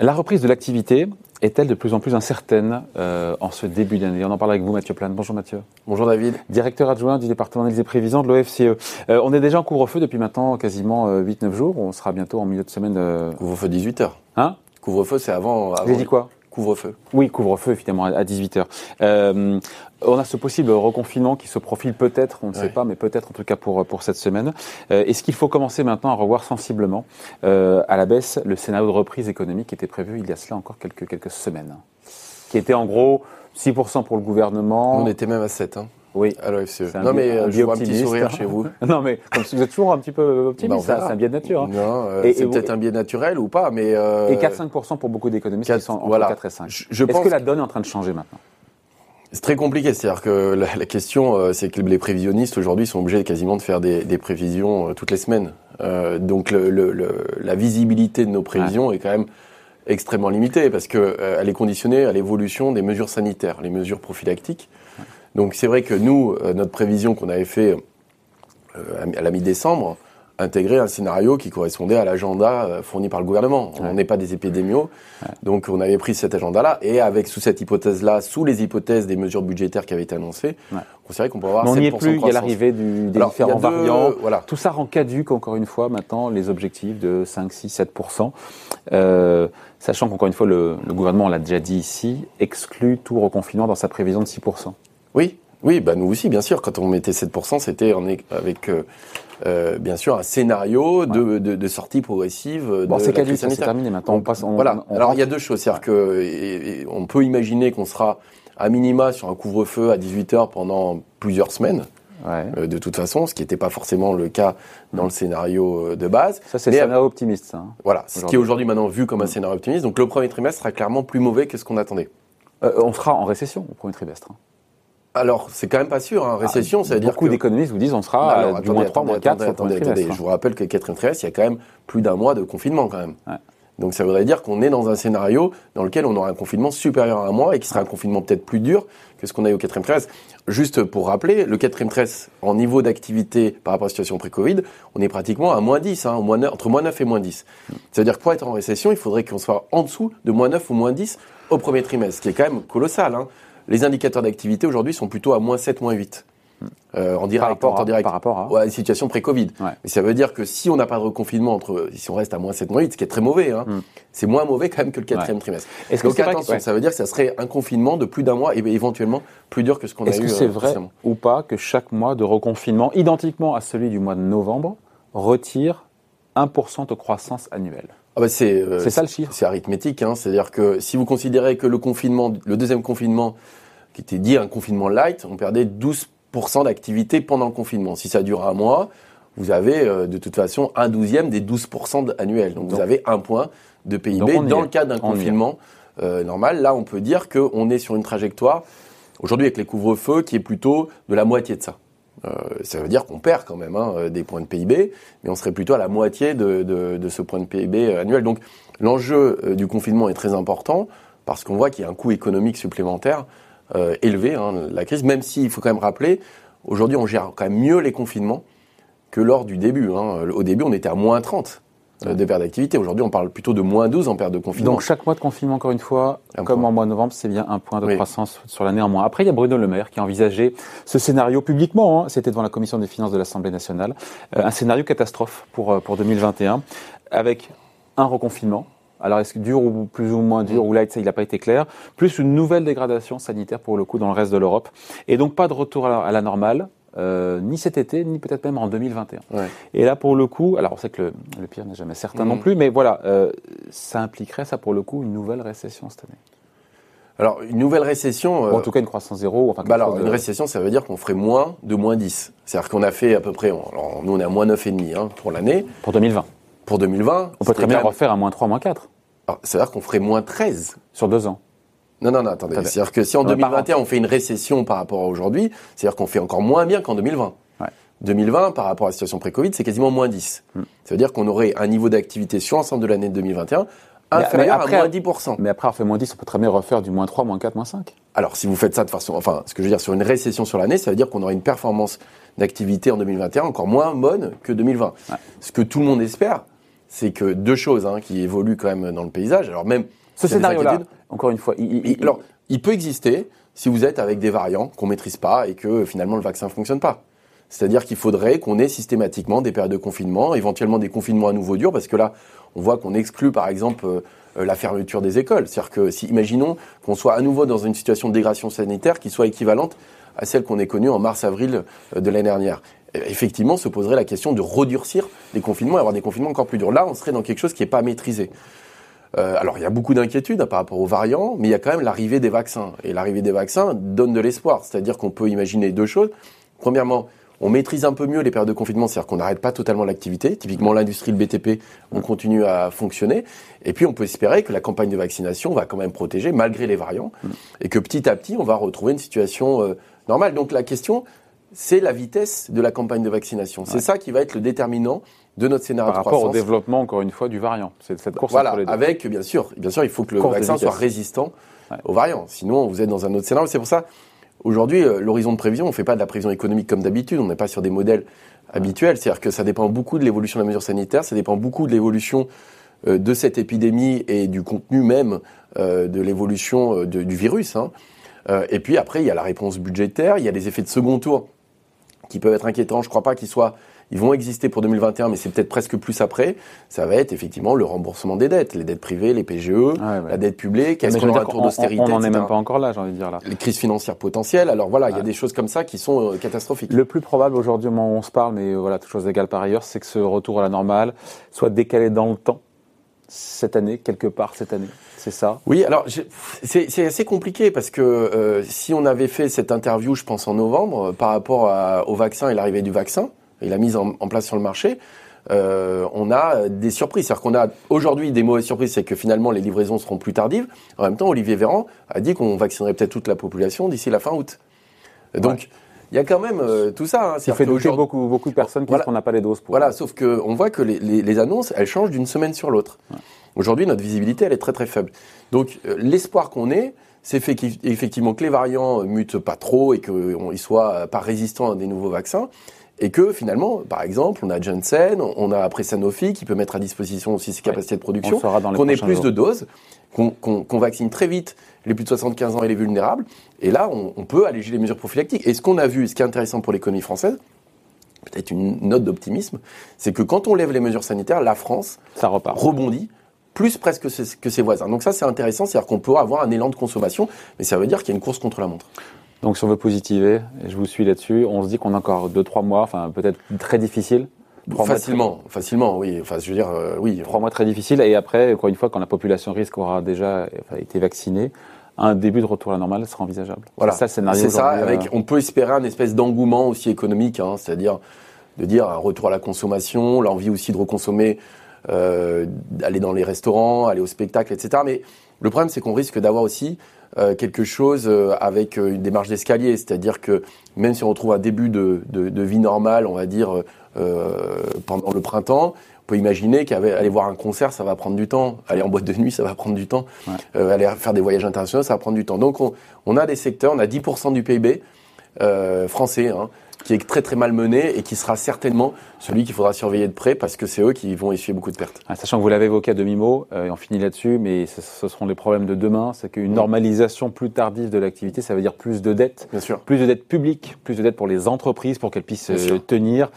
La reprise de l'activité est-elle de plus en plus incertaine euh, en ce début d'année? On en parle avec vous, Mathieu Plane. Bonjour Mathieu. Bonjour David. Directeur adjoint du département d'analyse et prévision de l'OFCE. Euh, on est déjà en couvre-feu depuis maintenant quasiment 8-9 jours. On sera bientôt en milieu de semaine. Couvre-feu 18h. Hein? Couvre-feu, c'est avant. avant... J'ai dit quoi? Couvre-feu. Oui, couvre-feu, évidemment, à 18h. Euh, on a ce possible reconfinement qui se profile peut-être, on ne sait pas, mais peut-être en tout cas pour, pour cette semaine. Euh, Est-ce qu'il faut commencer maintenant à revoir sensiblement euh, à la baisse le scénario de reprise économique qui était prévu il y a cela encore quelques, quelques semaines? Qui était en gros 6% pour le gouvernement. On était même à 7. Hein. Oui. À l'OFCE. Non, mais euh, je vois un petit sourire chez vous. non, mais comme vous êtes toujours un petit peu optimiste, bah, c'est un biais de nature. Hein. Non, euh, c'est peut-être un biais naturel ou pas, mais. Euh, et 4-5% pour beaucoup d'économistes qui sont entre voilà. 4 et 5. Est-ce que la donne est en train de changer maintenant? C'est très compliqué, c'est-à-dire que la, la question, c'est que les prévisionnistes aujourd'hui sont obligés quasiment de faire des, des prévisions toutes les semaines. Donc le, le, la visibilité de nos prévisions est quand même extrêmement limitée parce que euh, elle est conditionnée à l'évolution des mesures sanitaires, les mesures prophylactiques. Donc c'est vrai que nous, euh, notre prévision qu'on avait fait euh, à la mi-décembre, intégrait un scénario qui correspondait à l'agenda euh, fourni par le gouvernement. On n'est pas des épidémios, ouais. donc on avait pris cet agenda-là et avec sous cette hypothèse-là, sous les hypothèses des mesures budgétaires qui avaient été annoncées, ouais. on considérait qu'on peut avoir. Mais on n'y est plus. Il y a l'arrivée des Alors, différents deux, variants. Voilà. Tout ça rend caduque encore une fois maintenant les objectifs de 5, 6, 7 euh, Sachant qu'encore une fois, le, le gouvernement, on l'a déjà dit ici, exclut tout reconfinement dans sa prévision de 6 Oui, oui, bah nous aussi, bien sûr. Quand on mettait 7%, c'était avec euh, euh, bien sûr un scénario de, ouais. de, de, sortie progressive. Bon, c'est caduc, c'est terminé maintenant. On passe. On, voilà. On, Alors il y a deux choses, c'est-à-dire que et, et on peut imaginer qu'on sera à minima sur un couvre-feu à 18 heures pendant plusieurs semaines. Ouais. Euh, de toute façon, ce qui n'était pas forcément le cas dans le scénario de base. Ça, c'est le scénario optimiste. Ça, hein, voilà, ce qui est aujourd'hui maintenant vu comme un scénario optimiste. Donc le premier trimestre sera clairement plus mauvais que ce qu'on attendait. Euh, on sera en récession au premier trimestre. Hein. Alors, c'est quand même pas sûr. Hein. Récession, ah, ça veut dire beaucoup que... d'économistes vous disent on sera Alors, euh, du moins 3, moins 4 attendez, attendez, attendez. Je vous rappelle que quatrième trimestre, il y a quand même plus d'un mois de confinement quand même. Ouais. Donc ça voudrait dire qu'on est dans un scénario dans lequel on aura un confinement supérieur à un mois et qui sera un confinement peut-être plus dur que ce qu'on a eu au quatrième trimestre. Juste pour rappeler, le quatrième trimestre, en niveau d'activité par rapport à la situation pré-Covid, on est pratiquement à moins 10, hein, moins 9, entre moins 9 et moins 10. Ça veut dire que pour être en récession, il faudrait qu'on soit en dessous de moins 9 ou moins 10 au premier trimestre, ce qui est quand même colossal. Hein. Les indicateurs d'activité aujourd'hui sont plutôt à moins 7, moins 8. Euh, en direct, par rapport, en direct. Par rapport à ouais, une situation pré-Covid. Ouais. Mais ça veut dire que si on n'a pas de reconfinement entre, si on reste à moins 7, moins 8, ce qui est très mauvais, hein, mm. c'est moins mauvais quand même que le quatrième ouais. trimestre. Est-ce Donc que attention, que, ça veut dire que ça serait un confinement de plus d'un mois et éventuellement plus dur que ce qu'on a eu. Est-ce que c'est euh, vrai ou pas que chaque mois de reconfinement, identiquement à celui du mois de novembre, retire 1% de croissance annuelle? Ah bah c'est euh, ça le chiffre. C'est arithmétique, hein, c'est-à-dire que si vous considérez que le confinement, le deuxième confinement, qui était dit un confinement light, on perdait 12% d'activité pendant le confinement. Si ça dure un mois, vous avez euh, de toute façon un douzième des 12% annuels. Donc, donc, vous avez un point de PIB dans le cadre d'un confinement euh, normal. Là, on peut dire qu'on est sur une trajectoire, aujourd'hui avec les couvre-feux, qui est plutôt de la moitié de ça. Euh, ça veut dire qu'on perd quand même hein, des points de PIB, mais on serait plutôt à la moitié de, ce point de PIB annuel. Donc l'enjeu euh, du confinement est très important parce qu'on voit qu'il y a un coût économique supplémentaire euh, élevé, hein, la crise, même s'il faut quand même rappeler, aujourd'hui on gère quand même mieux les confinements que lors du début. Hein. Au début on était à moins 30 euh, de perte d'activité. Aujourd'hui, on parle plutôt de moins 12 en perte de confinement. Donc chaque mois de confinement, encore une fois, un comme point. en mois de novembre, c'est bien un point de oui. croissance sur l'année en moins. Après, il y a Bruno Le Maire qui a envisagé ce scénario publiquement. Hein, C'était devant la commission des finances de l'Assemblée nationale, euh, un scénario catastrophe pour euh, pour 2021, avec un reconfinement. Alors, est-ce que dur ou plus ou moins dur, ou light, ça, il n'a pas été clair. Plus une nouvelle dégradation sanitaire, pour le coup, dans le reste de l'Europe. Et donc, pas de retour à la normale, euh, ni cet été, ni peut-être même en 2021. Ouais. Et là, pour le coup, alors on sait que le, le pire n'est jamais certain mmh. non plus, mais voilà, euh, ça impliquerait, ça pour le coup, une nouvelle récession cette année. Alors, une nouvelle récession. Euh, en tout cas, une croissance zéro. Enfin, bah alors, de... une récession, ça veut dire qu'on ferait moins de moins 10. C'est-à-dire qu'on a fait à peu près, alors, nous on est à moins 9,5 hein, pour l'année. Pour 2020. Pour 2020. On peut très bien même... refaire à moins 3, moins 4. Ça veut dire qu'on ferait moins 13. Sur deux ans. Non, non, non, attendez. C'est-à-dire que si en 2021 on fait une récession par rapport à aujourd'hui, c'est-à-dire qu'on fait encore moins bien qu'en 2020. Ouais. 2020, par rapport à la situation pré-Covid, c'est quasiment moins 10. Mm. Ça veut dire qu'on aurait un niveau d'activité sur l'ensemble de l'année de 2021 inférieur après, à moins 10%. Mais après, on fait moins 10, on peut très bien refaire du moins 3, moins 4, moins 5. Alors, si vous faites ça de façon, enfin, ce que je veux dire, sur une récession sur l'année, ça veut dire qu'on aurait une performance d'activité en 2021 encore moins bonne que 2020. Ouais. Ce que tout le monde espère, c'est que deux choses hein, qui évoluent quand même dans le paysage. Alors même ce scénario-là, encore une fois, il, alors il peut exister si vous êtes avec des variants qu'on maîtrise pas et que finalement le vaccin fonctionne pas. C'est-à-dire qu'il faudrait qu'on ait systématiquement des périodes de confinement, éventuellement des confinements à nouveau durs, parce que là, on voit qu'on exclut par exemple euh, la fermeture des écoles. C'est-à-dire que si, imaginons qu'on soit à nouveau dans une situation de dégradation sanitaire qui soit équivalente à celle qu'on ait connue en mars-avril euh, de l'année dernière. Effectivement, se poserait la question de redurcir les confinements et avoir des confinements encore plus durs. Là, on serait dans quelque chose qui n'est pas maîtrisé. Euh, alors, il y a beaucoup d'inquiétudes par rapport aux variants, mais il y a quand même l'arrivée des vaccins. Et l'arrivée des vaccins donne de l'espoir. C'est-à-dire qu'on peut imaginer deux choses. Premièrement, on maîtrise un peu mieux les périodes de confinement, c'est-à-dire qu'on n'arrête pas totalement l'activité. Typiquement, l'industrie, le BTP, on continue à fonctionner. Et puis, on peut espérer que la campagne de vaccination va quand même protéger malgré les variants, et que petit à petit, on va retrouver une situation euh, normale. Donc, la question, c'est la vitesse de la campagne de vaccination. C'est ça qui va être le déterminant de notre scénario Par de croissance. rapport au développement, encore une fois, du variant. C'est cette course voilà, avec, bien sûr, bien sûr, il faut que le vaccin soit résistant aux variants. Sinon, vous êtes dans un autre scénario. C'est pour ça, Aujourd'hui, euh, l'horizon de prévision, on ne fait pas de la prévision économique comme d'habitude, on n'est pas sur des modèles habituels. C'est-à-dire que ça dépend beaucoup de l'évolution de la mesure sanitaire, ça dépend beaucoup de l'évolution euh, de cette épidémie et du contenu même euh, de l'évolution du virus. Hein. Et puis après, il y a la réponse budgétaire, il y a les effets de second tour qui peuvent être inquiétants. Je ne crois pas qu'ils soient ils vont exister pour 2021, mais c'est peut-être presque plus après. Ça va être effectivement le remboursement des dettes, les dettes privées, les PGE, la dette publique. Est-ce qu'on aura un tour d'austérité On n'en est même pas encore là, j'ai envie de dire là. Les crises financières potentielles. Alors voilà, il y a des choses comme ça qui sont euh, catastrophiques. Le plus probable aujourd'hui, au moment où on se parle, mais voilà, toutes choses égales par ailleurs, c'est que ce retour à la normale soit décalé dans le temps cette année, quelque part cette année. C'est ça? Oui, alors c'est assez compliqué parce que euh, si on avait fait cette interview, je pense en novembre, euh, par rapport au vaccin et l'arrivée du vaccin, et la mise en, place sur le marché, euh, on a des surprises. C'est-à-dire qu'on a aujourd'hui des mauvaises surprises, c'est que finalement les livraisons seront plus tardives. En même temps, Olivier Véran a dit qu'on vaccinerait peut-être toute la population d'ici la fin août. Donc, il y a quand même euh, tout ça. Hein. Ça fait douter beaucoup, beaucoup de personnes qui qu'on n'a pas les doses pour. Voilà, sauf qu'on voit que les, les, annonces, elles changent d'une semaine sur l'autre. Aujourd'hui, notre visibilité, elle est très très faible. Donc, euh, l'espoir qu'on ait, c'est fait effectivement que les variants mutent pas trop et qu'ils soient pas résistants à des nouveaux vaccins. Et que finalement, par exemple, on a Janssen, on a après Sanofi qui peut mettre à disposition aussi ses capacités de production, qu'on ait plus de doses, qu'on vaccine très vite les plus de 75 ans et les vulnérables. Et là, on, peut alléger les mesures prophylactiques. Et ce qu'on a vu, ce qui est intéressant pour l'économie française, peut-être une note d'optimisme, c'est que quand on lève les mesures sanitaires, la France Ça repart. rebondit plus presque que ses voisins. Donc ça, c'est intéressant, c'est-à-dire qu'on peut avoir un élan de consommation, mais ça veut dire qu'il y a une course contre la montre. Donc si on veut positiver, et je vous suis là-dessus, on se dit qu'on a encore 2-3 mois, enfin peut-être très difficile. Facilement, facilement, oui. Enfin, je veux dire, euh, oui. Trois mois très difficiles, et après, encore une fois, quand la population risque aura déjà été vaccinée, un début de retour à la normale sera envisageable. Voilà. C'est ça le scénario. C'est ça. Avec, euh, on peut espérer un espèce d'engouement aussi économique, hein, c'est-à-dire de dire un retour à la consommation, l'envie aussi de reconsommer, euh, aller dans les restaurants, aller au spectacle, etc. Mais le problème, c'est qu'on risque d'avoir aussi euh, quelque chose euh, avec euh, une démarche d'escalier, c'est-à-dire que même si on retrouve un début de, de, vie normale, on va dire pendant le printemps, on peut imaginer qu'aller voir un concert, ça va prendre du temps. Aller en boîte de nuit, ça va prendre du temps. aller faire des voyages internationaux, ça va prendre du temps. Donc on, on a des secteurs, on a 10% du PIB français hein, qui est très très mal mené et qui sera certainement celui qu'il faudra surveiller de près parce que c'est eux qui vont essuyer beaucoup de pertes. Ah, sachant que vous l'avez évoqué à demi-mot, euh, et on finit là-dessus, mais ce, seront les problèmes de demain, c'est qu'une normalisation plus tardive de l'activité, ça veut dire plus de dettes, Bien sûr. plus de dettes publiques, plus de dettes pour les entreprises pour qu'elles puissent euh, tenir.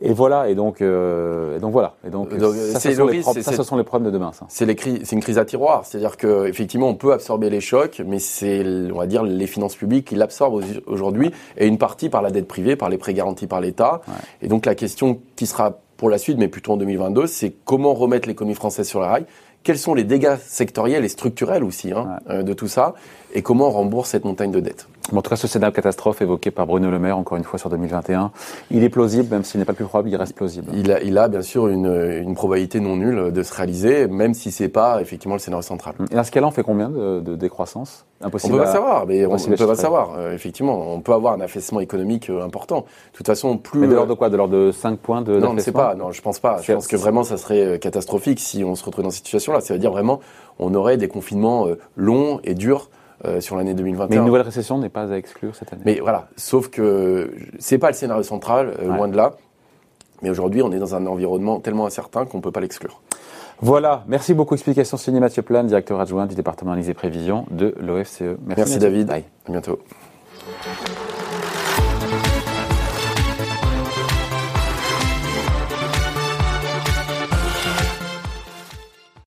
Et voilà, et donc, euh, donc voilà. Et donc, ça, ce sont, les ça, ce sont les problèmes de demain. Ça. C'est une crise à tiroir, c'est-à-dire que effectivement, on peut absorber les chocs, mais c'est, on va dire, les finances publiques qui l'absorbent aujourd'hui, et une partie par la dette privée, par les prêts garantis par l'État. Et donc la question qui sera pour la suite, mais plutôt en 2022, c'est comment remettre l'économie française sur la rail? Quels sont les dégâts sectoriels et structurels aussi hein, euh, de tout ça, et comment on rembourse cette montagne de dettes? En tout cas, ce scénario catastrophe évoqué par Bruno Le Maire, encore une fois sur 2021, il est plausible, même s'il n'est pas plus probable, il reste plausible. Il a, il a bien sûr une, une, probabilité non nulle de se réaliser, même si c'est pas effectivement le scénario central. Et dans ce cas-là, on fait combien de, de décroissance? Impossible On peut pas savoir, mais on, ne peut pas savoir. Euh, effectivement, on peut avoir un affaissement économique euh, important. De toute façon, plus. Mais de l'ordre de quoi? De l'ordre de 5 points de Non, on ne sait pas. Non, je pense pas. Je pense que vraiment, ça serait catastrophique si on se retrouve dans cette situation-là. Ça veut dire vraiment, on aurait des confinements longs et durs euh, sur l'année 2021. Mais une nouvelle récession n'est pas à exclure cette année. Mais voilà, sauf que c'est pas le scénario central, euh, loin de là. Mais aujourd'hui, on est dans un environnement tellement incertain qu'on ne peut pas l'exclure. Voilà, merci beaucoup. Explication signée Mathieu Plan, directeur adjoint du département analyse et prévision de l'OFCE. Merci, merci David. Bye. À bientôt.